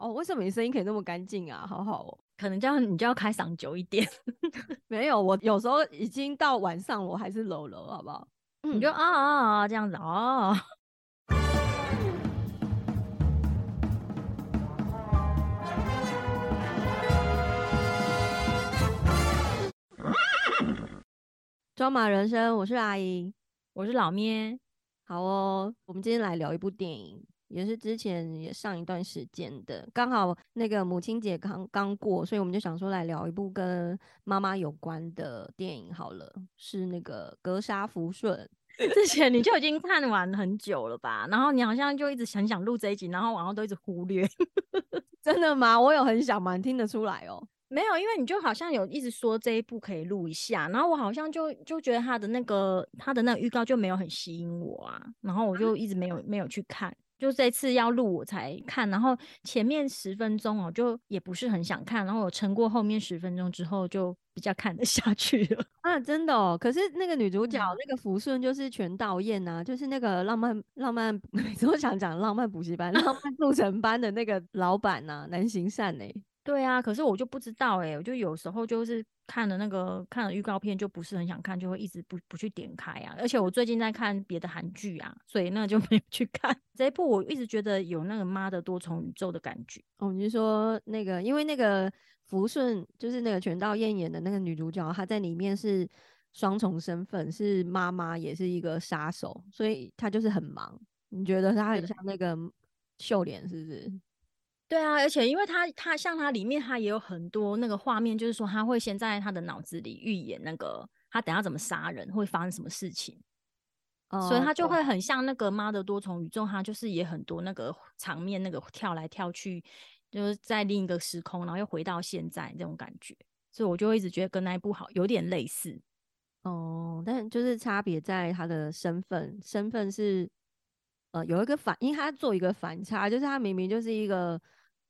哦，为什么你声音可以那么干净啊？好好哦。可能这样你就要开嗓久一点。没有，我有时候已经到晚上，我还是搂搂，好不好？你就啊啊啊这样子哦。装马人生，我是阿姨，我是老咩。好哦，我们今天来聊一部电影，也是之前也上一段时间的，刚好那个母亲节刚刚过，所以我们就想说来聊一部跟妈妈有关的电影。好了，是那个《格杀福顺》。之前你就已经看完很久了吧？然后你好像就一直很想录这一集，然后往后都一直忽略。真的吗？我有很想蛮听得出来哦。没有，因为你就好像有一直说这一部可以录一下，然后我好像就就觉得他的那个他的那个预告就没有很吸引我啊，然后我就一直没有没有去看，就这次要录我才看，然后前面十分钟哦就也不是很想看，然后我撑过后面十分钟之后就比较看得 下去了啊，真的哦。可是那个女主角那个福顺就是全道燕呐，就是那个浪漫浪漫，每次都想讲浪漫补习班、浪漫 速成班的那个老板呐，南行善哎。对啊，可是我就不知道哎，我就有时候就是看了那个看了预告片就不是很想看，就会一直不不去点开啊。而且我最近在看别的韩剧啊，所以那就 没有去看这一部。我一直觉得有那个妈的多重宇宙的感觉。哦，你是说那个，因为那个福顺就是那个全道燕演的那个女主角，她在里面是双重身份，是妈妈也是一个杀手，所以她就是很忙。你觉得她很像那个秀莲，是不是？对啊，而且因为他他像他里面他也有很多那个画面，就是说他会先在他的脑子里预演那个他等下怎么杀人，会发生什么事情，所以他就会很像那个妈的多重宇宙，他就是也很多那个场面，那个跳来跳去，就是在另一个时空，然后又回到现在这种感觉，所以我就一直觉得跟那一部好有点类似。哦，但就是差别在他的身份，身份是呃有一个反，因为他做一个反差，就是他明明就是一个。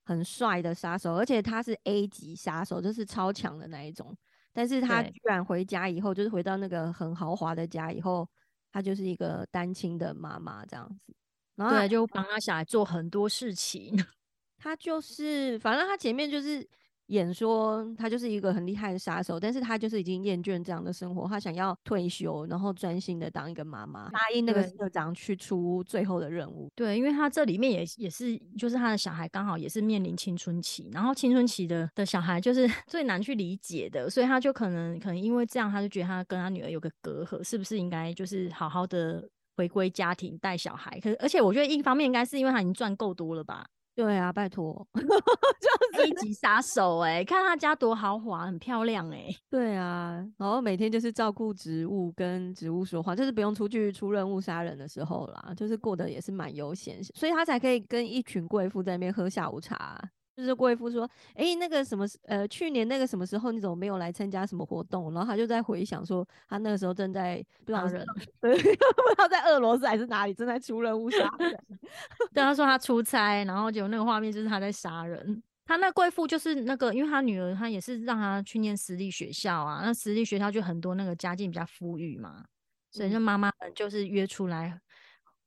很帅的杀手，而且他是 A 级杀手，就是超强的那一种。但是他居然回家以后，就是回到那个很豪华的家以后，他就是一个单亲的妈妈这样子。然后就帮他小孩做很多事情。他就是，反正他前面就是。演说他就是一个很厉害的杀手，但是他就是已经厌倦这样的生活，他想要退休，然后专心的当一个妈妈，答应那个社长去出最后的任务。对，因为他这里面也也是，就是他的小孩刚好也是面临青春期，然后青春期的的小孩就是 最难去理解的，所以他就可能可能因为这样，他就觉得他跟他女儿有个隔阂，是不是应该就是好好的回归家庭带小孩？可是而且我觉得一方面应该是因为他已经赚够多了吧。对啊，拜托，就是一级杀手哎，看他家多豪华，很漂亮哎。对啊，然后每天就是照顾植物，跟植物说话，就是不用出去出任务杀人的时候啦，就是过得也是蛮悠闲，所以他才可以跟一群贵妇在那边喝下午茶。就是贵妇说：“哎，那个什么，呃，去年那个什么时候，你怎么没有来参加什么活动？”然后他就在回想说，他那个时候正在杀人，对，不知道在俄罗斯还是哪里，正在出任务杀人。对，他说他出差，然后就那个画面就是他在杀人。他那贵妇就是那个，因为他女儿，他也是让他去念私立学校啊。那私立学校就很多那个家境比较富裕嘛，所以就妈妈们就是约出来。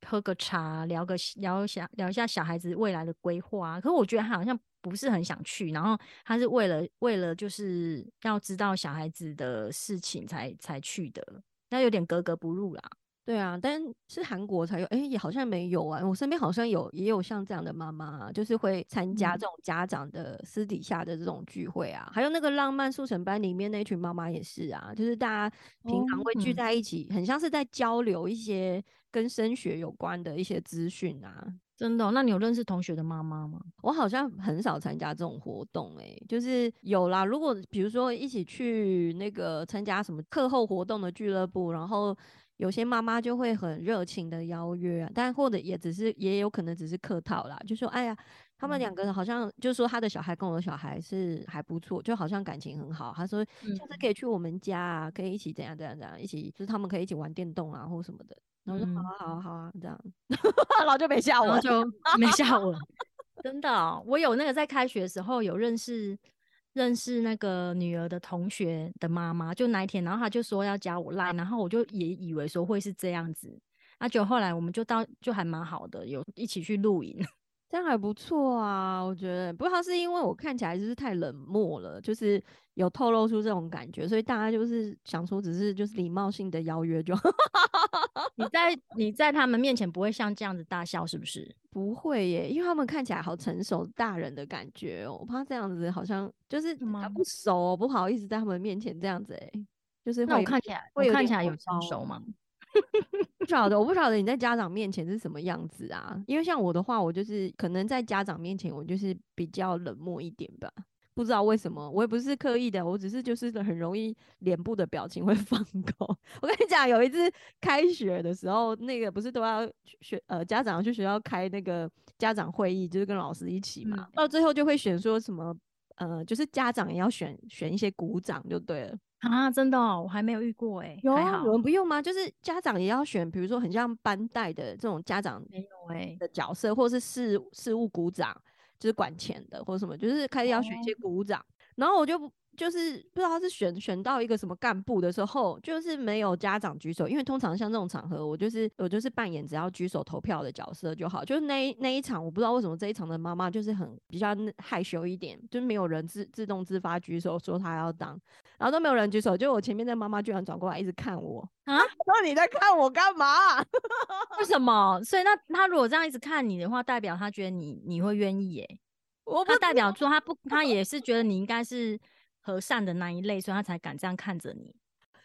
喝个茶，聊个聊一下，聊一下小孩子未来的规划。可是我觉得他好像不是很想去，然后他是为了为了就是要知道小孩子的事情才才去的，那有点格格不入啦。对啊，但是韩国才有，哎，也好像没有啊。我身边好像有，也有像这样的妈妈，就是会参加这种家长的私底下的这种聚会啊。还有那个浪漫速成班里面那群妈妈也是啊，就是大家平常会聚在一起，很像是在交流一些跟升学有关的一些资讯啊。真的？那你有认识同学的妈妈吗？我好像很少参加这种活动，哎，就是有啦。如果比如说一起去那个参加什么课后活动的俱乐部，然后。有些妈妈就会很热情的邀约啊，但或者也只是也有可能只是客套啦，就说哎呀，他们两个好像就是说他的小孩跟我的小孩是还不错，就好像感情很好。他说下次可以去我们家啊，可以一起怎样怎样怎样，一起就是他们可以一起玩电动啊或什么的。然后说好啊好啊好啊这样，然后就没下文，就没下文。真的，我有那个在开学的时候有认识。认识那个女儿的同学的妈妈，就那一天，然后她就说要加我赖，然后我就也以为说会是这样子，那就后来我们就到就还蛮好的，有一起去露营，这样还不错啊，我觉得。不知道是因为我看起来就是太冷漠了，就是有透露出这种感觉，所以大家就是想说只是就是礼貌性的邀约就。你在你在他们面前不会像这样子大笑是不是？不会耶，因为他们看起来好成熟大人的感觉哦，我怕这样子好像就是还不熟，不好意思在他们面前这样子哎，就是那我看起来我看起来有成熟吗？不晓得，我不晓得你在家长面前是什么样子啊？因为像我的话，我就是可能在家长面前，我就是比较冷漠一点吧。不知道为什么，我也不是刻意的，我只是就是 很容易脸部的表情会 放狗。我跟你讲，有一次开学的时候，那个不是都要学呃家长去学校开那个家长会议，就是跟老师一起嘛，到最后就会选说什么呃，就是家长也要选选一些鼓掌就对了。啊，真的，我还没有遇过哎。有啊，我们不用吗？就是家长也要选，比如说很像班带的这种家长没有哎的角色，或是事事务股长，就是管钱的或者什么，就是开始要选一些股长。然后我就就是不知道他是选选到一个什么干部的时候，就是没有家长举手，因为通常像这种场合，我就是我就是扮演只要举手投票的角色就好。就是那那一场，我不知道为什么这一场的妈妈就是很比较害羞一点，就是没有人自自动自发举手说他要当，然后都没有人举手，就我前面的妈妈居然转过来一直看我啊，那你在看我干嘛？为什么？所以那他如果这样一直看你的话，代表他觉得你你会愿意耶？我不代表说他不，他也是觉得你应该是和善的那一类，所以他才敢这样看着你。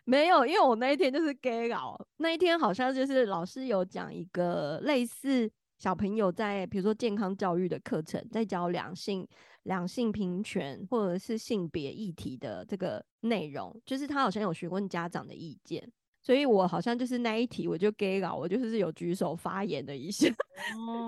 没有，因为我那一天就是 gay 佬，那一天好像就是老师有讲一个类似小朋友在比如说健康教育的课程，在教两性两性平权或者是性别议题的这个内容，就是他好像有询问家长的意见。所以我好像就是那一题，我就 gay 佬，我就是有举手发言的一下，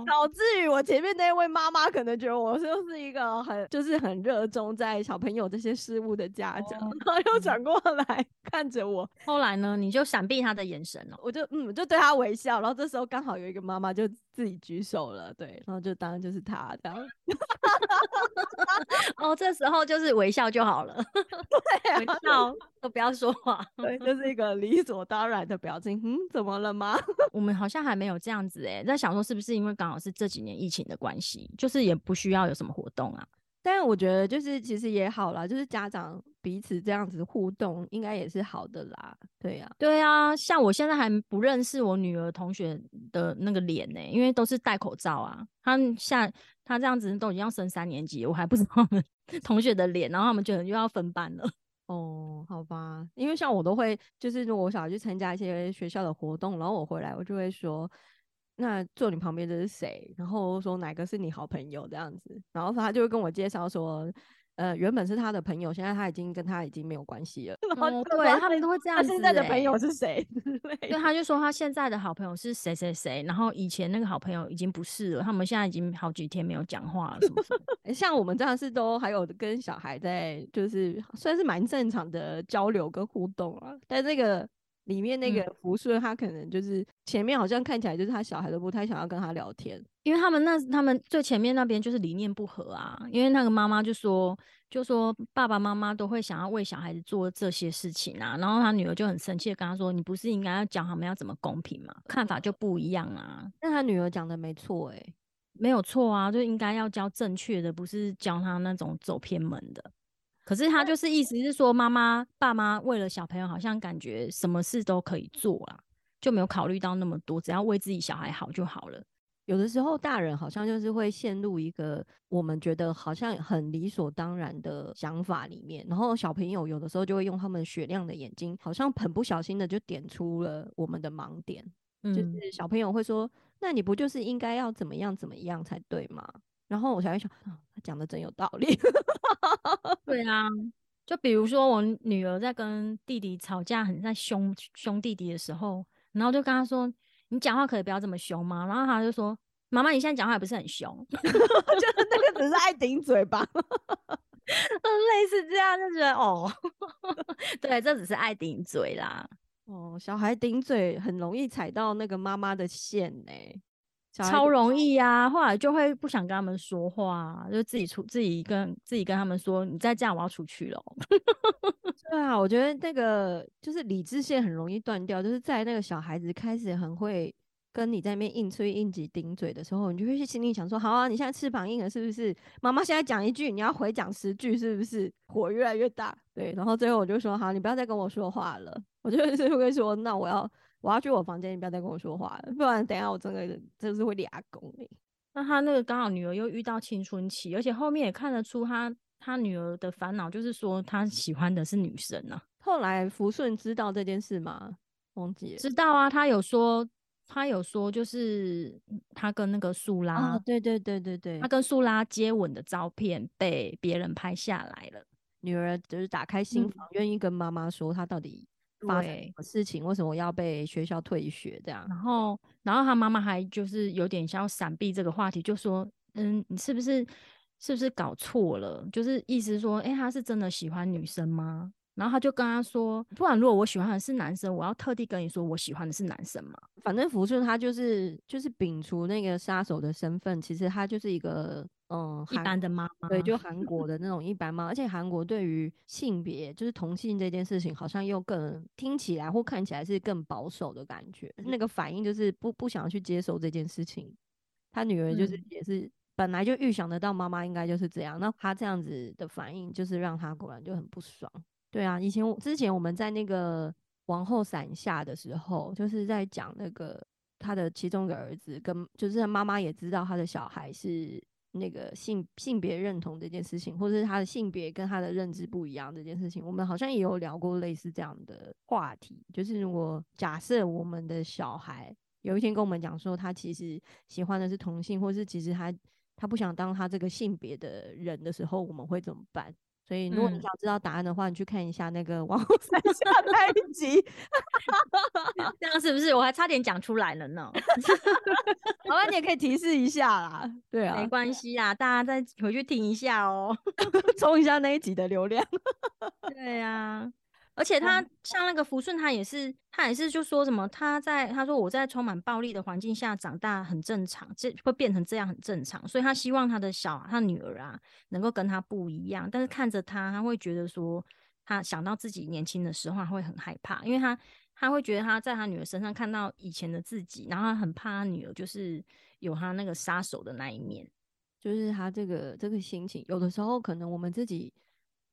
导致于我前面那位妈妈可能觉得我就是一个很就是很热衷在小朋友这些事物的家长，然后又转过来 看着我。后来呢，你就闪避他的眼神了，我就嗯，就对他微笑。然后这时候刚好有一个妈妈就自己举手了，对，然后就当然就是他这样。哦，这时候就是微笑就好了，对，微笑都不要说话，对，就是一个理所。当然的表情，嗯，怎么了吗？我们好像还没有这样子哎，在想说是不是因为刚好是这几年疫情的关系，就是也不需要有什么活动啊。但是我觉得就是其实也好啦，就是家长彼此这样子互动，应该也是好的啦。对呀，对啊，像我现在还不认识我女儿同学的那个脸呢，因为都是戴口罩啊。他像他这样子都已经要升三年级，我还不知道他们 同学的脸，然后他们就又要分班了。哦，好吧，因为像我都会，就是如果我想要去参加一些学校的活动，然后我回来，我就会说，那坐你旁边的是谁？然后说哪个是你好朋友这样子，然后他就会跟我介绍说。呃，原本是他的朋友，现在他已经跟他已经没有关系了。哦，对他们都会这样。他现在的朋友是谁？对，他就说他现在的好朋友是谁谁谁，然后以前那个好朋友已经不是了，他们现在已经好几天没有讲话了，什么什么。像我们这样是都还有跟小孩在，就是算是蛮正常的交流跟互动啊。但这个里面那个福顺，他可能就是前面好像看起来就是他小孩都不太想要跟他聊天。因为他们那他们最前面那边就是理念不合啊，因为那个妈妈就说就说爸爸妈妈都会想要为小孩子做这些事情啊，然后他女儿就很生气的跟他说：“你不是应该要教他们要怎么公平吗？看法就不一样啊。”那他女儿讲的没错诶，没有错啊，就应该要教正确的，不是教他那种走偏门的。可是他就是意思是说，妈妈爸妈为了小朋友，好像感觉什么事都可以做啦，就没有考虑到那么多，只要为自己小孩好就好了。有的时候，大人好像就是会陷入一个我们觉得好像很理所当然的想法里面，然后小朋友有的时候就会用他们雪亮的眼睛，好像很不小心的就点出了我们的盲点。就是小朋友会说：“那你不就是应该要怎么样怎么样才对吗？”然后我才会想，他讲的真有道理。对啊，就比如说我女儿在跟弟弟吵架，很在凶凶弟弟的时候，然后就跟他说。你讲话可以不要这么凶吗？然后他就说：“妈妈，你现在讲话也不是很凶，就是那个只是爱顶嘴吧。”类似这样就觉得哦，对，这只是爱顶嘴啦。哦，小孩顶嘴很容易踩到那个妈妈的线呢，超容易呀。后来就会不想跟他们说话，就自己出自己跟自己跟他们说：“你再这样，我要出去了。”对啊，我觉得那个就是理智线很容易断掉，就是在那个小孩子开始很会跟你在那边硬吹硬挤顶嘴的时候，你就会去心里想说：好啊，你现在翅膀硬了是不是？妈妈现在讲一句，你要回讲十句，是不是？火越来越大，对。然后最后我就说：好，你不要再跟我说话了。我就 是会说：那我要我要去我房间，你不要再跟我说话了，不然等下我真的就是会俩公哎。那他那个刚好女儿又遇到青春期，而且后面也看得出他他女儿的烦恼，就是说他喜欢的是女生呢。后来福顺知道这件事吗？忘记知道啊，他有说。他有说，就是他跟那个苏拉，对对对对对，他跟苏拉接吻的照片被别人拍下来了。女儿就是打开心房，愿意跟妈妈说她到底发生什么事情，为什么要被学校退学这样。然后，然后他妈妈还就是有点想要闪避这个话题，就说：“嗯，你是不是是不是搞错了？就是意思说，哎，他是真的喜欢女生吗？”然后他就跟他说：“不然，如果我喜欢的是男生，我要特地跟你说我喜欢的是男生嘛？反正福顺他就是就是摒除那个杀手的身份，其实他就是一个嗯一般的妈妈，对，就韩国的那种一般妈。而且韩国对于性别就是同性这件事情，好像又更听起来或看起来是更保守的感觉。那个反应就是不不想去接受这件事情。他女儿就是也是本来就预想得到妈妈应该就是这样，那他这样子的反应就是让他果然就很不爽。”对啊，以前我之前我们在那个王后伞下的时候，就是在讲那个他的其中一个儿子跟，就是他妈妈也知道他的小孩是那个性性别认同这件事情，或者是他的性别跟他的认知不一样这件事情，我们好像也有聊过类似这样的话题。就是如果假设我们的小孩有一天跟我们讲说，他其实喜欢的是同性，或是其实他他不想当他这个性别的人的时候，我们会怎么办？所以，如果你想知道答案的话，你去看一下那个《王后山下》那一集，这样是不是？我还差点讲出来了呢。好吧，你也可以提示一下啦。对啊，没关系啦，大家再回去听一下哦，冲一下那一集的流量。对呀。而且他像那个福顺，他也是，他也是就说什么，他在他说我在充满暴力的环境下长大很正常，这会变成这样很正常，所以他希望他的小他女儿啊能够跟他不一样。但是看着他，他会觉得说，他想到自己年轻的时候会很害怕，因为他他会觉得他在他女儿身上看到以前的自己，然后他很怕他女儿就是有他那个杀手的那一面，就是他这个这个心情，有的时候可能我们自己。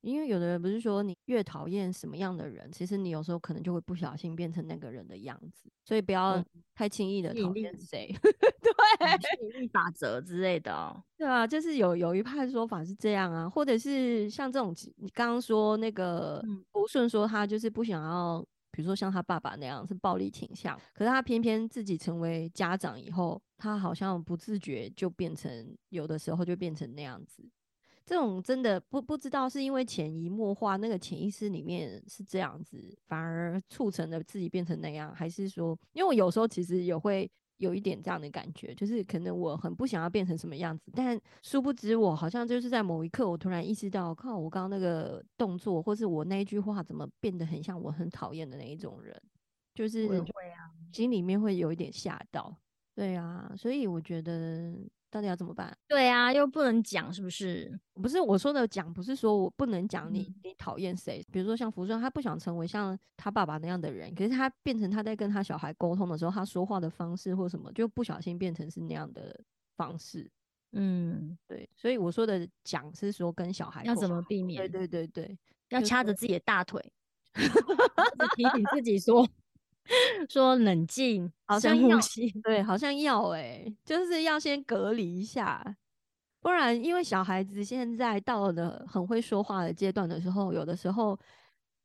因为有的人不是说你越讨厌什么样的人，其实你有时候可能就会不小心变成那个人的样子，所以不要太轻易的讨厌谁。对，吸引力法则之类的。对啊，就是有有一派说法是这样啊，或者是像这种你刚刚说那个吴顺说他就是不想要，比如说像他爸爸那样是暴力倾向，可是他偏偏自己成为家长以后，他好像不自觉就变成有的时候就变成那样子。这种真的不不知道是因为潜移默化，那个潜意识里面是这样子，反而促成了自己变成那样，还是说，因为我有时候其实也会有一点这样的感觉，就是可能我很不想要变成什么样子，但殊不知我好像就是在某一刻，我突然意识到，靠，我刚刚那个动作，或是我那一句话，怎么变得很像我很讨厌的那一种人，就是心里面会有一点吓到，对啊，所以我觉得。到底要怎么办？对啊，又不能讲，是不是？不是我说的讲，不是说我不能讲你，你讨厌谁？比如说像福顺，他不想成为像他爸爸那样的人，可是他变成他在跟他小孩沟通的时候，他说话的方式或什么，就不小心变成是那样的方式。嗯，对。所以我说的讲是说跟小孩要怎么避免？对对对对，要掐着自己的大腿，提醒自己说。说冷静，好像要。对，好 像要哎，就是要先隔离一下，不然因为小孩子现在到了很会说话的阶段的时候，有的时候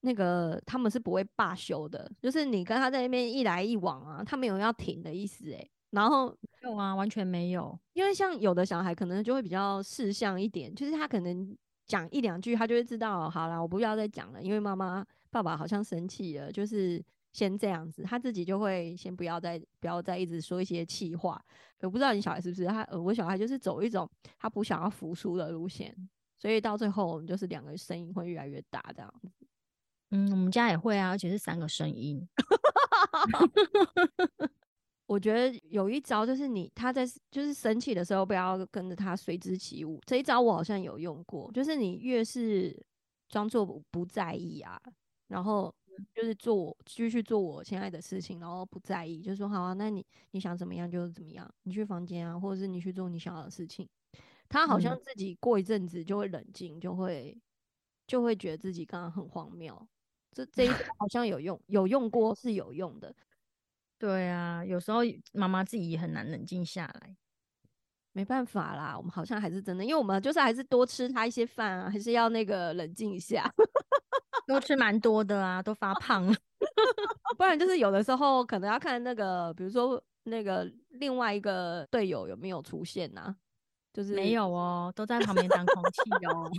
那个他们是不会罢休的，就是你跟他在那边一来一往啊，他没有要停的意思哎。然后没有啊，完全没有，因为像有的小孩可能就会比较事项一点，就是他可能讲一两句，他就会知道，好了，我不要再讲了，因为妈妈爸爸好像生气了，就是。先这样子，他自己就会先不要再不要再一直说一些气话。我不知道你小孩是不是他，呃，我小孩就是走一种他不想要服输的路线，所以到最后我们就是两个声音会越来越大这样子。嗯，我们家也会啊，而且是三个声音。我觉得有一招就是你他在就是生气的时候不要跟着他随之起舞，这一招我好像有用过，就是你越是装作不在意啊。然后就是做我继续做我现在的事情，然后不在意，就说好啊，那你你想怎么样就怎么样，你去房间啊，或者是你去做你想要的事情。他好像嗯自己过一阵子就会冷静，就会就会觉得自己刚刚很荒谬。这这一招好像有用，有用过是有用的。对啊，有时候妈妈自己也很难冷静下来。没办法啦，我们好像还是真的，因为我们就是还是多吃他一些饭啊，还是要那个冷静一下，都吃蛮多的啊，都发胖了。不然就是有的时候可能要看那个，比如说那个另外一个队友有没有出现呐、就是没有哦，都在旁边当空气哦。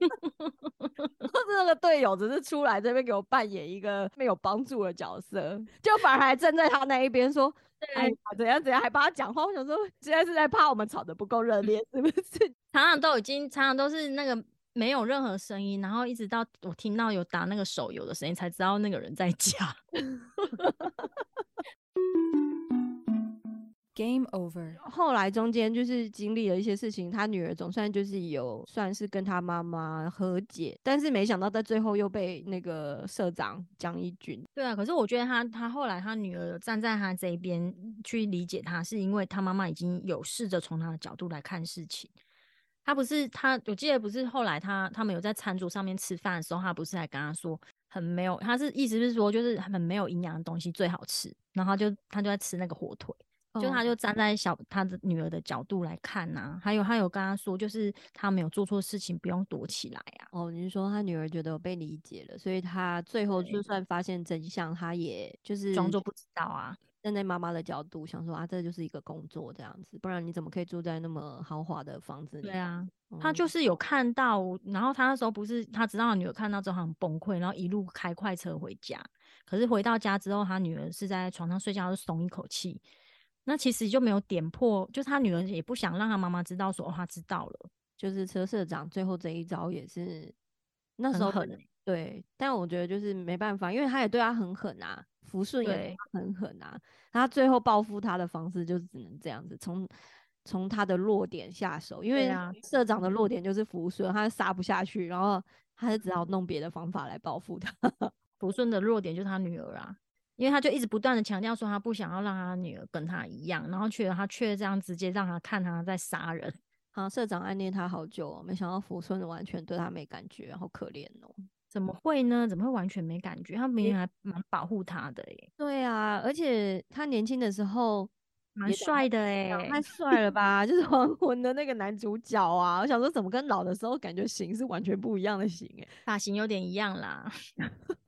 或是那个队友只是出来这边给我扮演一个没有帮助的角色，就反而还站在他那一边说，哎呀怎样怎样，还帮他讲话。我想说，现在是在怕我们吵得不够热烈，是不是？常常都已经，常常都是那个没有任何声音，然后一直到我听到有打那个手游的声音，才知道那个人在家。Game over. 后来中间就是经历了一些事情，他女儿总算就是有算是跟他妈妈和解，但是没想到在最后又被那个社长江一军，对啊，可是我觉得他他后来他女儿站在他这一边去理解他，是因为他妈妈已经有试着从他的角度来看事情。他不是他，我记得不是后来他他们有在餐桌上面吃饭的时候，他不是还跟他说很没有，他是意思是说就是很没有营养的东西最好吃，然后他就他就在吃那个火腿。就他哦就站在小他的女儿的角度来看呐、还有他有跟他说，就是他没有做错事情，不用躲起来啊。哦，你是说他女儿觉得我被理解了，所以他最后就算发现真相，他也就是装作不知道啊。站在妈妈的角度想说啊，这就是一个工作这样子，不然你怎么可以住在那么豪华的房子里？对啊，他嗯就是有看到，然后他那时候不是他知道他女儿看到之后很崩溃，然后一路开快车回家。可是回到家之后，他女儿是在床上睡觉，就松一口气。那其实就没有点破，就是他女儿也不想让他妈妈知道说，哦，他知道了。就是车社长最后这一招也是那时候的很对，但我觉得就是没办法，因为他也对他很狠啊，福顺也对对他很狠啊，他最后报复他的方式就只能这样子，从从他的弱点下手，因为社长的弱点就是福顺，他杀不下去，然后他就只好弄别的方法来报复他。福顺的弱点就是他女儿啊，因为他就一直不断的强调说他不想要让他女儿跟他一样，然后却他却这样直接让他看他在杀人。啊，社长暗恋他好久哦，没想到福顺完全对他没感觉，好可怜哦。怎么会呢？怎么会完全没感觉？他明明还蛮保护他的耶，对啊，而且他年轻的时候蛮帅的哎长。太帅了吧！就是黄昏的那个男主角啊，我想说怎么跟老的时候感觉型是完全不一样的型哎、发型有点一样啦，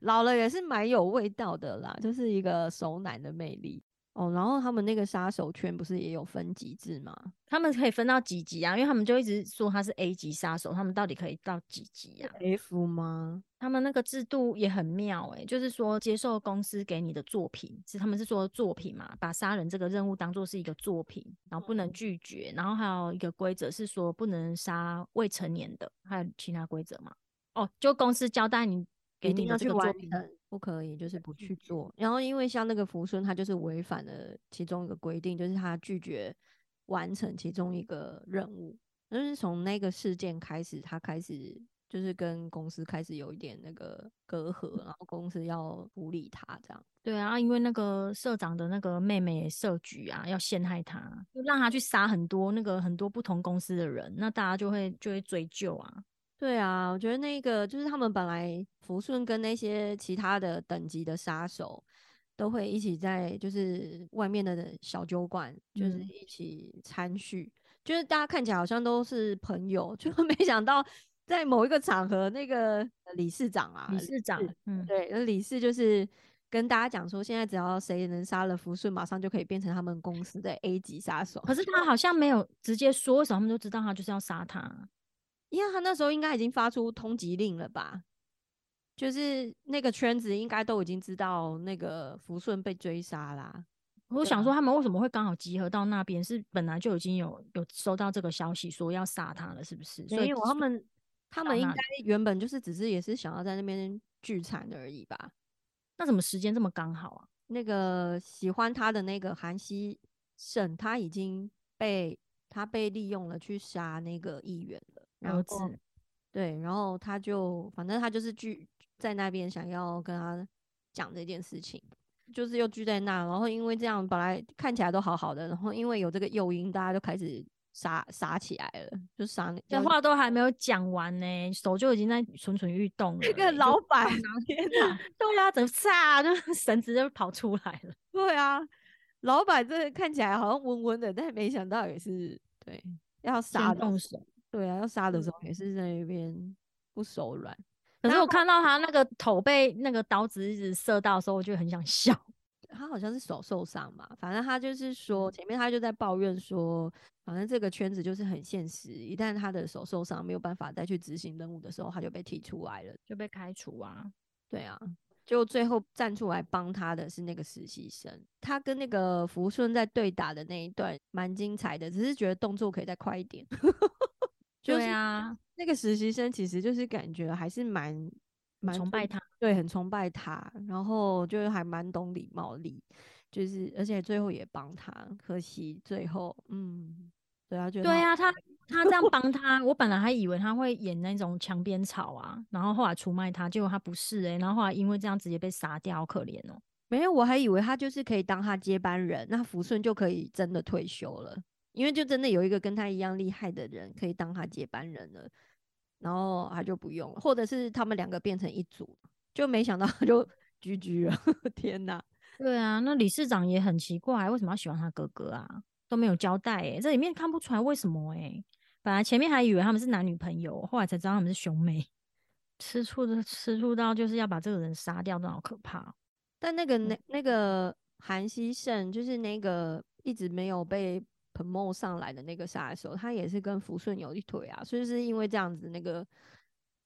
老了也是蛮有味道的啦，就是一个熟男的魅力哦。然后他们那个杀手圈不是也有分级制吗？他们可以分到几级啊？因为他们就一直说他是 A 级杀手，他们到底可以到几级呀、F 吗？他们那个制度也很妙诶、就是说接受公司给你的作品，是他们是说作品嘛，把杀人这个任务当做是一个作品，然后不能拒绝，然后还有一个规则是说不能杀未成年的，还有其他规则嘛？哦，就公司交代你给你的一定要去这个作品，完成，不可以就是不去做。然后因为像那个福顺，他就是违反了其中一个规定，就是他拒绝完成其中一个任务。就是从那个事件开始，他开始就是跟公司开始有一点那个隔阂，然后公司要处理他这样。对啊，因为那个社长的那个妹妹设局啊，要陷害他，就让他去杀很多那个很多不同公司的人，那大家就会就会追究啊。对啊，我觉得那个就是他们本来福顺跟那些其他的等级的杀手都会一起在就是外面的小酒馆，就是嗯一起参叙，就是大家看起来好像都是朋友，就没想到在某一个场合，那个理事长啊，理事长，嗯，对，那理事就是跟大家讲说，现在只要谁能杀了福顺，马上就可以变成他们公司的 A 级杀手。可是他好像没有直接说，为什么他们都知道他就是要杀他？因为他那时候应该已经发出通缉令了吧？就是那个圈子应该都已经知道那个福顺被追杀啦。我想说，他们为什么会刚好集合到那边？是本来就已经有有收到这个消息，说要杀他了，是不是？所以他们他们应该原本就是只是也是想要在那边聚餐而已吧。那怎么时间这么刚好啊？那个喜欢他的那个韩熙胜，他已经被他被利用了去杀那个议员了，然儿后子，对，然后他就反正他就是聚在那边想要跟他讲这件事情，就是又聚在那，然后因为这样本来看起来都好好的，然后因为有这个诱因，大家就开始杀杀起来了，就杀这话都还没有讲完呢，手就已经在蠢蠢欲动了。那个老 板，天哪，对啊，怎么杀就 绳子就跑出来了？对啊，老板这看起来好像温温的，但没想到也是对要杀动手。对啊，要杀的时候也是在那边不手软。可是我看到他那个头被那个刀子一直射到的时候，我就很想笑。他好像是手受伤嘛，反正他就是说前面他就在抱怨说，反正这个圈子就是很现实，一旦他的手受伤没有办法再去执行任务的时候，他就被踢出来了，就被开除啊。对啊，就最后站出来帮他的是那个实习生，他跟那个福顺在对打的那一段蛮精彩的，只是觉得动作可以再快一点。对啊，那个实习生其实就是感觉还是蛮蛮崇拜他，对，很崇拜他，然后就是还蛮懂礼貌力，就是而且最后也帮他，可惜最后，嗯，对啊，就对啊，他 他这样帮他，我本来还以为他会演那种墙边草啊，然后后来出卖他，结果他不是哎，然后后来因为这样直接被杀掉，好可怜哦。没有，我还以为他就是可以当他接班人，那福顺就可以真的退休了。因为就真的有一个跟他一样厉害的人可以当他接班人了，然后他就不用了，或者是他们两个变成一组，就没想到他就 居居了。天哪！对啊，那理事长也很奇怪，为什么要喜欢他哥哥啊？都没有交代哎，这里面看不出来为什么哎。本来前面还以为他们是男女朋友，后来才知道他们是兄妹。吃醋的吃醋到就是要把这个人杀掉，都好可怕。但那个那那个韩熙胜，就是那个一直没有被。Promo 上来的那个杀手，他也是跟福顺有一腿啊，所以是因为这样子，那个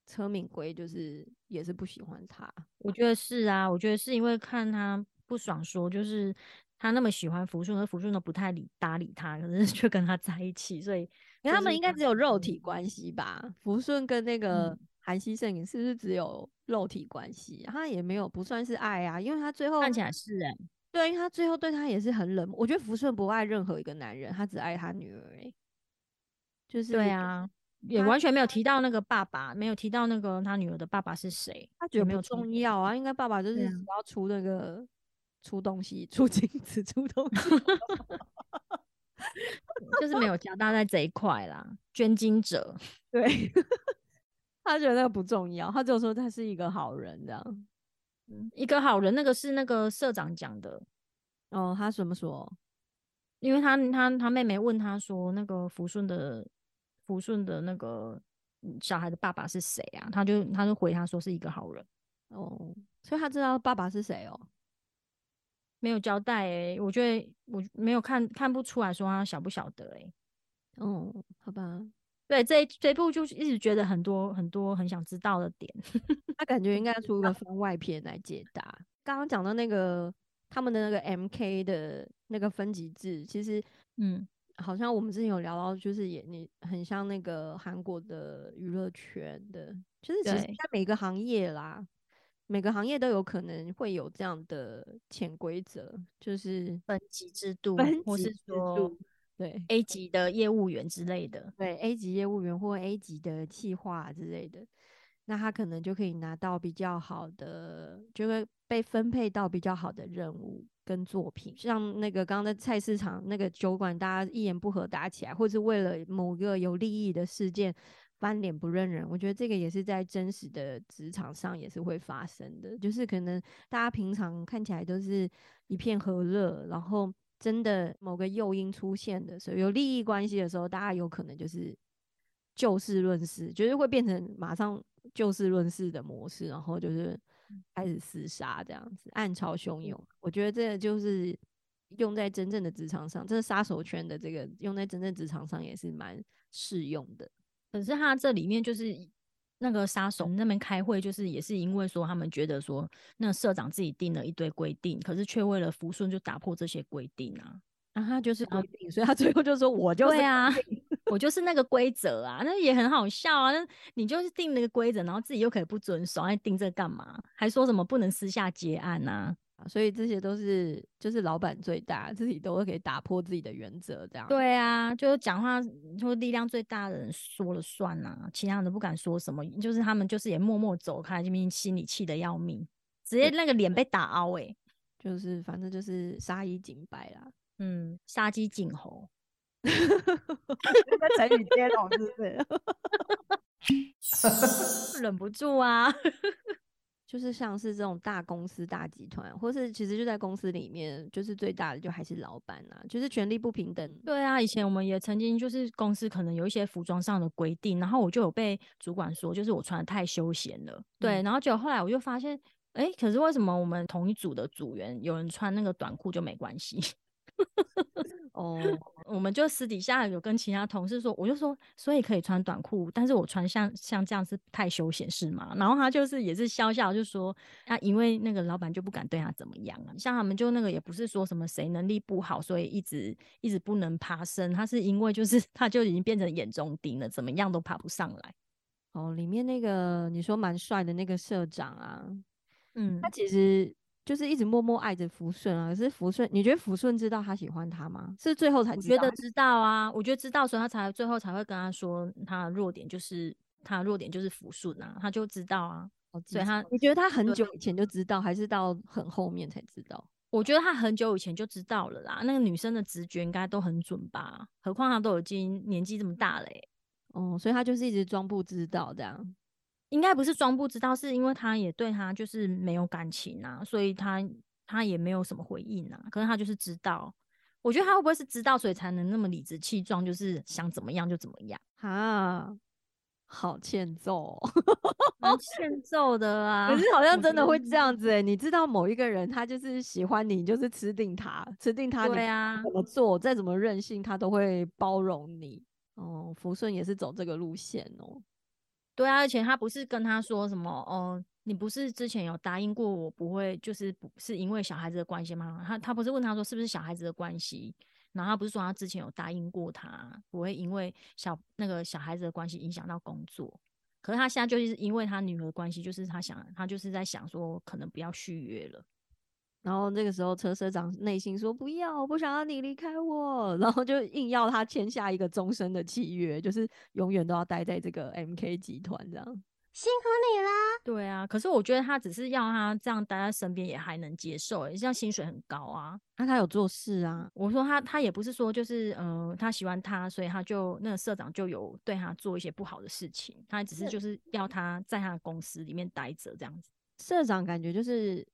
车敏圭就是也是不喜欢他。我觉得是啊，我觉得是因为看他不爽，说就是他那么喜欢福顺，而福顺都不太理搭理他，可是 却跟他在一起，所以他们应该只有肉体关系吧？福顺跟那个韩熙胜是不是只有肉体关系？他也没有不算是爱啊，因为他最后看起来是哎。对，因为他最后对他也是很冷漠。我觉得福顺不爱任何一个男人，他只爱他女儿。哎，就是对啊，也完全没有提到那个爸爸，没有提到那个他女儿的爸爸是谁。他觉得没有重要啊，应该爸爸就是只要出那个出东西、出金子、出东西，就是没有交代在这一块啦。捐金者，对，他觉得那个不重要，他就说他是一个好人这样。一个好人，那个是那个社长讲的哦。他怎么说？因为他他他妹妹问他说，那个福顺的福顺的那个小孩的爸爸是谁啊？他就他就回他说是一个好人哦，所以他知道爸爸是谁哦。没有交代哎，我觉得我没有看看不出来说他晓不晓得哎。哦，好吧。对，这这部就是一直觉得很多很多很想知道的点，他感觉应该出一个 番外篇来解答。刚刚讲到那个他们的那个 M K 的那个分级制，其实嗯，好像我们之前有聊到，就是也你很像那个韩国的娱乐圈的，就是其实在每个行业啦，每个行业都有可能会有这样的潜规则，就是分级制度，或是说。对 A 级的业务员之类的，对 A 级业务员或 A 级的企划之类的，那他可能就可以拿到比较好的，就会被分配到比较好的任务跟作品。像那个刚刚在菜市场那个酒馆，大家一言不合打起来，或是为了某个有利益的事件翻脸不认人，我觉得这个也是在真实的职场上也是会发生的。就是可能大家平常看起来都是一片和乐，然后。真的某个诱因出现的时候，有利益关系的时候，大家有可能就是就事论事，就是会变成马上就事论事的模式，然后就是开始厮杀这样子，暗潮汹涌。我觉得这就是用在真正的职场上，这个杀手圈的这个用在真正职场上也是蛮适用的。可是它这里面就是。那个杀手那边开会，就是也是因为说他们觉得说，那社长自己定了一堆规定，可是却为了福顺就打破这些规定啊，啊，他就是规定，所以他最后就说，我就是啊，我就是那个规则啊，那也很好笑啊，那你就是定那个规则，然后自己又可以不遵守，还定这干嘛？还说什么不能私下结案呐？啊所以这些都是就是老板最大，自己都会可以打破自己的原则，这样。对啊，就是讲话就力量最大的人说了算呐、其他人都不敢说什么，就是他们就是也默默走开，就明心里气得要命，直接那个脸被打凹诶、就是反正就是杀一儆百啦。嗯，杀鸡儆猴。在成语接龙是不是？忍不住啊。就是像是这种大公司、大集团，或是其实就在公司里面，就是最大的就还是老板啊，就是权力不平等。对啊，以前我们也曾经就是公司可能有一些服装上的规定，然后我就有被主管说，就是我穿的太休闲了。对，嗯然后结果后来我就发现，哎、可是为什么我们同一组的组员有人穿那个短裤就没关系？哦，我们就私底下有跟其他同事说，我就说，所以可以穿短裤，但是我穿像像这样是太休闲是吗？然后他就是也是笑笑就说，啊，因为那个老板就不敢对他怎么样啊，像他们就那个也不是说什么谁能力不好，所以一直一直不能爬升，他是因为就是 他就已经变成眼中钉了，怎么样都爬不上来。哦，里面那个你说蛮帅的那个社长啊，嗯他，其实就是一直默默爱着福顺啊。可是福顺，你觉得福顺知道他喜欢他吗？是最后才？觉得知道啊，我觉得知道，所以他才最后才会跟他说，他的弱点就是他的弱点就是福顺啊，他就知道啊。好所以他你觉得他很久以前就知道，还是到很后面才知道？我觉得他很久以前就知道了啦，那个女生的直觉应该都很准吧？何况他都已经年纪这么大了、欸，哦，所以他就是一直装不知道这样。应该不是装不知道，是因为他也对他就是没有感情啊，所以他他也没有什么回应啊。可是他就是知道，我觉得他会不会是知道，所以才能那么理直气壮，就是想怎么样就怎么样，啊，好欠揍哦、蛮欠揍的啊。可是好像真的会这样子哎、你知道某一个人他就是喜欢你，你就是吃定他，吃定他，你对啊怎么做，再怎么任性，他都会包容你。哦，福顺也是走这个路线哦。对啊，而且他不是跟他说什么哦，你不是之前有答应过我不会，就是不是因为小孩子的关系吗？他他不是问他说是不是小孩子的关系，然后他不是说他之前有答应过他不会因为小那个小孩子的关系影响到工作，可是他现在就是因为他女儿关系，就是他想他就是在想说可能不要续约了。然后那个时候车社长内心说不要，我不想要你离开我，然后就硬要他签下一个终身的契约，就是永远都要待在这个 MK 集团这样。辛苦你啦！对啊，可是我觉得他只是要他这样待在身边也还能接受、欸，这样薪水很高啊。那、他有做事啊，我说他他也不是说就是呃他喜欢他，所以他就那个社长就有对他做一些不好的事情，他只是是就是要他在他的公司里面待着这样子。社长感觉就是。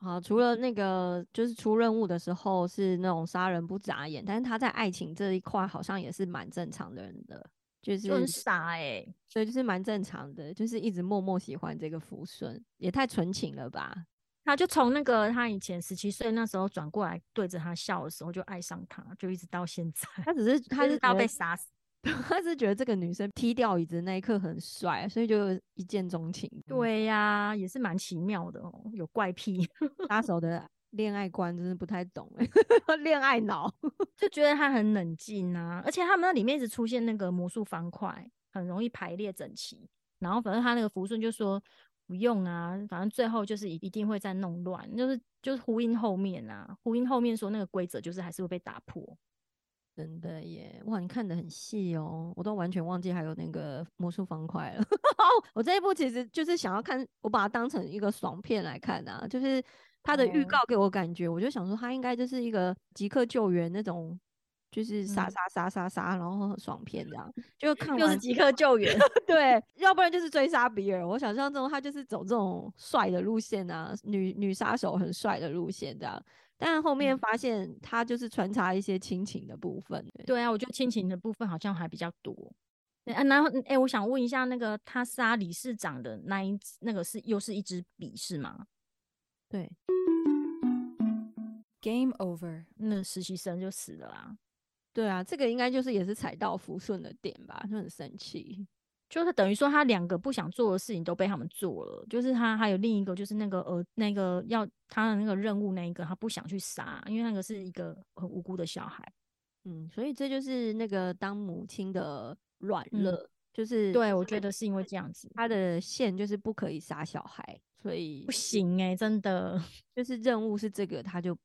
好，除了那个就是出任务的时候是那种杀人不眨眼，但是他在爱情这一块好像也是蛮正常的人的，就是就很傻哎、所以就是蛮正常的，就是一直默默喜欢这个福顺，也太纯情了吧？他就从那个他以前十七岁那时候转过来对着他笑的时候就爱上他，就一直到现在，他只是他是到被杀死。他是觉得这个女生踢掉椅子那一刻很帅，所以就一见钟情。，对呀、也是蛮奇妙的哦，有怪癖，杀手的恋爱观真是不太懂哎、恋爱脑。就觉得他很冷静啊，而且他们那里面一直出现那个魔术方块，很容易排列整齐。然后反正他那个福顺就说不用啊，反正最后就是一一定会再弄乱，就是就是呼应后面啊，呼应后面说那个规则就是还是会被打破。真的耶，哇，你看的很细哦，我都完全忘记还有那个魔术方块了。我这一部其实就是想要看，我把它当成一个爽片来看啊，就是它的预哦告给我感觉，我就想说它应该就是一个即刻救援那种，就是杀嗯杀杀杀杀，然后很爽片这样。就看完又是即刻救援，对，要不然就是追杀比尔。我想象中他就是走这种帅的路线啊，女女杀手很帅的路线这样。但后面嗯发现他就是穿插一些亲情的部分，对对啊，我觉得亲情的部分好像还比较多。对啊，然后哎、我想问一下，那个他杀理事长的那一那个是又是一支笔是吗？对，Game over. 那实习生就死了啦。对啊，这个应该就是也是踩到福顺的点吧，就很生气。就是等于说他两个不想做的事情都被他们做了，就是他还有另一个就是那个呃那个要他的那个任务那一个他不想去杀，因为那个是一个很无辜的小孩。嗯，所以这就是那个当母亲的软嗯肋，就是对，我觉得是因为这样子。他的线就是不可以杀小孩，所以不行哎、真的。就是任务是这个，他就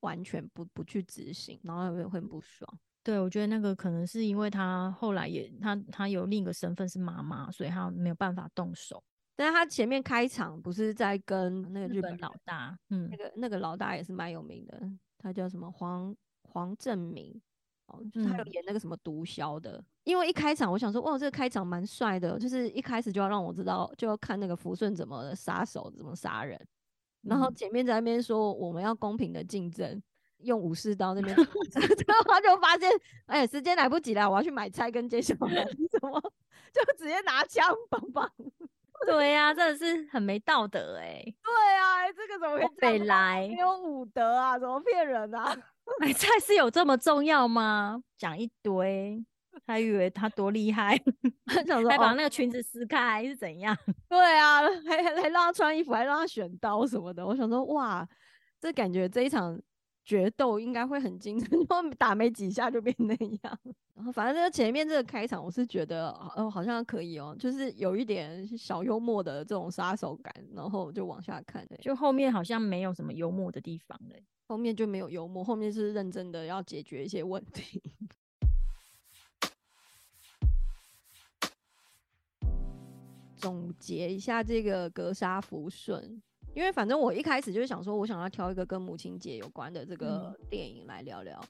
完全不不去执行，然后会会很不爽。对，我觉得那个可能是因为他后来也他他有另一个身份是妈妈，所以他没有办法动手。但是他前面开场不是在跟那个日本老大，嗯那，个那个老大也是蛮有名的，他叫什么黄黄正明哦，就是他有嗯演那个什么毒枭的。因为一开场我想说，哇，这个开场蛮帅的，就是一开始就要让我知道，就要看那个福顺怎么杀手怎么杀人。然后嗯前面在那边说我们要公平的竞争，用武士刀那边，然后他就发现，哎，时间来不及了，我要去买菜跟接小孩，怎 么就直接拿枪棒棒。对呀、真的是很没道德哎、对啊，这个怎么会这？来没有武德啊，怎么骗人啊？买菜是有这么重要吗？讲一堆，还以为他多厉害，想说哦还把那个裙子撕开是怎样？对啊，还还还让他穿衣服，还让他选刀什么的。我想说，哇，这感觉这一场决斗应该会很精彩，就打没几下就变那样。然后反正这个前面这个开场，我是觉得哦，好像可以哦，就是有一点小幽默的这种杀手感，然后就往下看。就后面好像没有什么幽默的地方嘞。后面就没有幽默，后面是认真的要解决一些问题。总结一下这个格杀福顺，因为反正我一开始就是想说，我想要挑一个跟母亲节有关的这个电影来聊聊。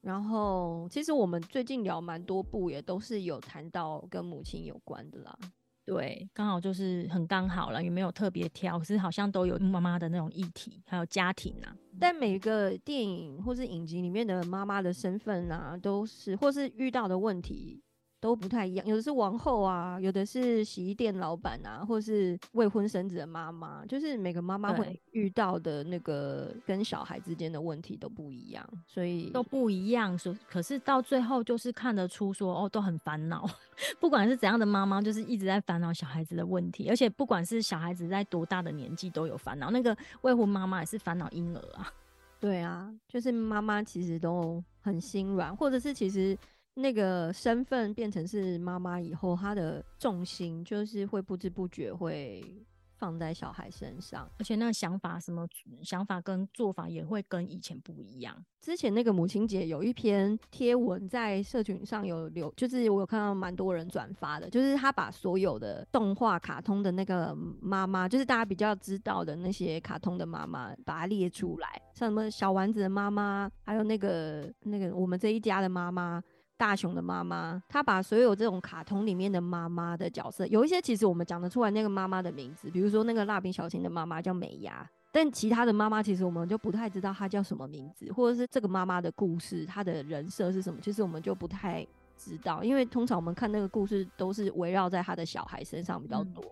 然后，其实我们最近聊蛮多部，也都是有谈到跟母亲有关的啦。对，刚好就是很刚好了，也没有特别挑，可是好像都有妈妈的那种议题，还有家庭啊。但每个电影或是影集里面的妈妈的身份啊，都是或是遇到的问题都不太一样，有的是王后啊，有的是洗衣店老板啊，或是未婚生子的妈妈，就是每个妈妈会遇到的那个跟小孩之间的问题都不一样，所以都不一样，所可是到最后就是看得出说哦，都很烦恼，不管是怎样的妈妈，就是一直在烦恼小孩子的问题，而且不管是小孩子在多大的年纪都有烦恼，那个未婚妈妈也是烦恼婴儿啊，对啊，就是妈妈其实都很心软，或者是其实那个身份变成是妈妈以后，她的重心就是会不知不觉会放在小孩身上。而且那个想法什么想法跟做法也会跟以前不一样。之前那个母亲节有一篇贴文在社群上有留，就是我有看到蛮多人转发的，就是他把所有的动画卡通的那个妈妈，就是大家比较知道的那些卡通的妈妈，把它列出来，像什么小丸子的妈妈，还有那个那个我们这一家的妈妈。大雄的妈妈，他把所有这种卡通里面的妈妈的角色，有一些其实我们讲得出来那个妈妈的名字，比如说那个蜡笔小新的妈妈叫美伢，但其他的妈妈其实我们就不太知道她叫什么名字，或者是这个妈妈的故事，她的人设是什么，其实我们就不太知道，因为通常我们看那个故事都是围绕在她的小孩身上比较嗯多，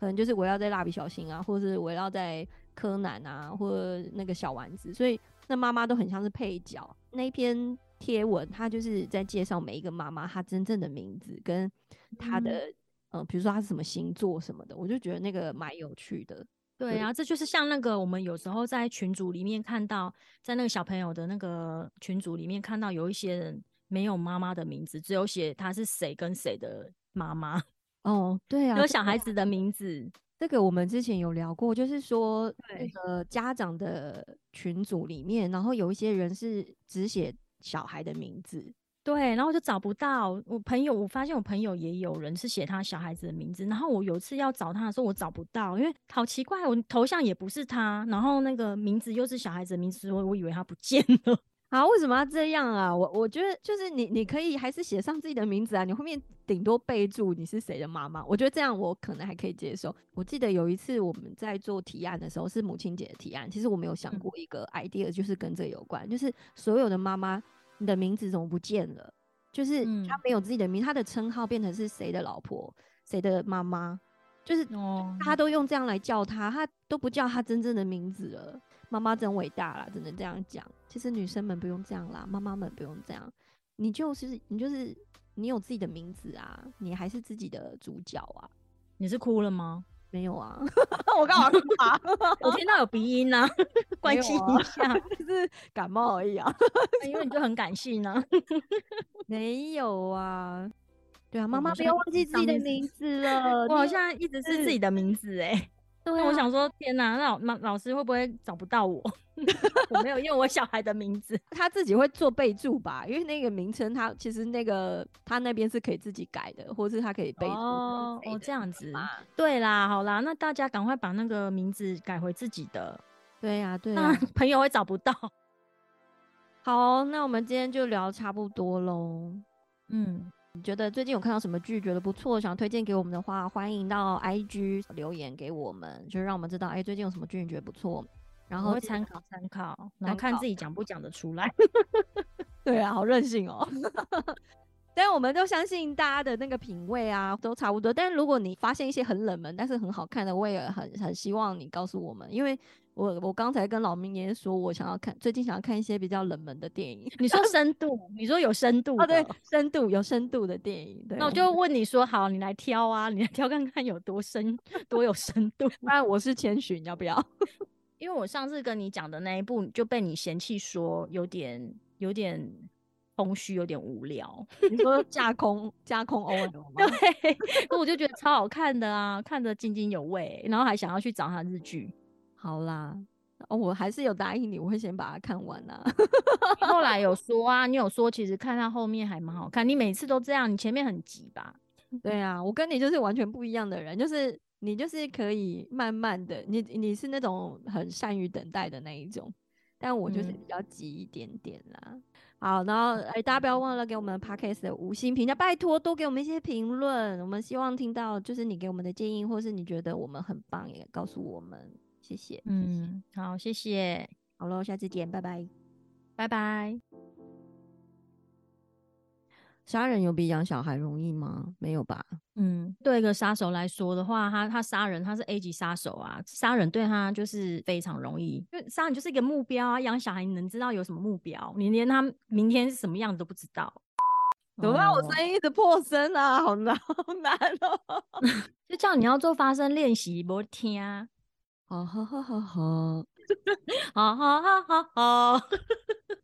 可能就是围绕在蜡笔小新啊，或者是围绕在柯南啊，或者那个小丸子，所以那妈妈都很像是配角。那一篇贴文，他就是在介绍每一个妈妈她真正的名字跟她的。嗯，比如说她是什么星座什么的，我就觉得那个蛮有趣的。对啊，这就是像那个我们有时候在群组里面看到，在那个小朋友的那个群组里面看到有一些人没有妈妈的名字，只有写他是谁跟谁的妈妈，哦，对啊，有小孩子的名字。这个我们之前有聊过，就是说那个家长的群组里面，然后有一些人是只写小孩的名字，对，然后就找不到我朋友，我发现我朋友也有人是写他小孩子的名字，然后我有一次要找他的时候，我找不到，因为好奇怪，我头像也不是他，然后那个名字又是小孩子的名字，我我以为他不见了。啊，为什么要这样啊？我我觉得就是你，你可以还是写上自己的名字啊，你后面顶多备注你是谁的妈妈，我觉得这样我可能还可以接受。我记得有一次我们在做提案的时候，是母亲节的提案，其实我没有想嗯过一个 idea，就是跟这有关，就是所有的妈妈，你的名字怎么不见了？就是她嗯没有自己的名，她的称号变成是谁的老婆，谁的妈妈，就是哦，大家都用这样来叫她，她都不叫她真正的名字了。妈妈真伟大啦，只能这样讲。其实女生们不用这样啦，妈妈们不用这样。你就是你就是你有自己的名字啊，你还是自己的主角啊。你是哭了吗？没有啊，我干嘛哭啊？我听到有鼻音啊，关心啊一下，就是感冒而已啊。因为你就很感性啊。没有啊，对啊，妈妈不要忘记自己的名字了。我好像一直是自己的名字哎、对啊那我想说，天哪，那老老老师会不会找不到我？我没有用我小孩的名字。他自己会做备注吧，因为那个名称他其实那个他那边是可以自己改的，或是他可以备注哦哦，这样子。对啦，好啦，那大家赶快把那个名字改回自己的，对呀、对那呀、朋友会找不到。好，那我们今天就聊差不多喽。嗯，你觉得最近有看到什么剧觉得不错，想推荐给我们的话，欢迎到 IG 留言给我们，就是让我们知道，哎、最近有什么剧你觉得不错，然后会参考参考，然后看自己讲不讲得出来。对啊，好任性哦。但我们都相信大家的那个品味啊，都差不多。但如果你发现一些很冷门但是很好看的，我也很很希望你告诉我们，因为我我刚才跟老明爷说，我想要看最近想要看一些比较冷门的电影。你说 深度，你说有深度哦，对，深度有深度的电影。对，那我就问你说，好，你来挑啊，你来挑看看有多深，多有深度。不然我是千寻，要不要？因为我上次跟你讲的那一部就被你嫌弃说有点有点空虚，有点无聊。你说架空架空吗？对，那我就觉得超好看的啊，看得津津有味，然后还想要去找他日剧。好啦，哦，我还是有答应你，我会先把它看完啦。你后来有说啊，你有说其实看到后面还蛮好看，你每次都这样，你前面很急吧？对啊，我跟你就是完全不一样的人，就是你就是可以慢慢的，你你是那种很善于等待的那一种，但我就是嗯比较急一点点啦。好，然后哎，大家不要忘了给我们 podcast 的五星评价，拜托多给我们一些评论，我们希望听到就是你给我们的建议，或是你觉得我们很棒，也告诉我们，谢谢。谢谢，嗯，好，谢谢，好喽，下次见，拜拜。拜拜。杀人有比养小孩容易吗？没有吧？嗯，对一个杀手来说的话，他他杀人，他是 A 级杀手啊，杀人对他就是非常容易，因为杀人就是一个目标啊。养小孩你能知道有什么目标？你连他明天是什么样子都不知道。怎么办？我哦声音一直破声啊，好难，好难哦。就叫你要做发声练习，不听啊。好好好好好，好好好好好，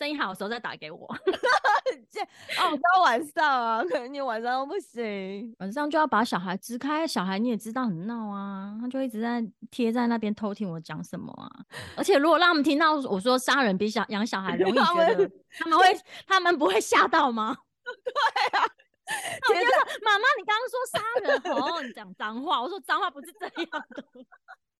声音好的时候再打给我。这哦，到晚上啊，可能你晚上都不行。晚上就要把小孩支开，小孩你也知道很闹啊，他就一直在贴在那边偷听我讲什么啊。而且如果让他们听到我说杀人比小养小孩容易，他们他们会他们不会吓到吗？对啊，我就说妈妈，你刚刚说杀人哦，你讲脏话，我说脏话不是这样的。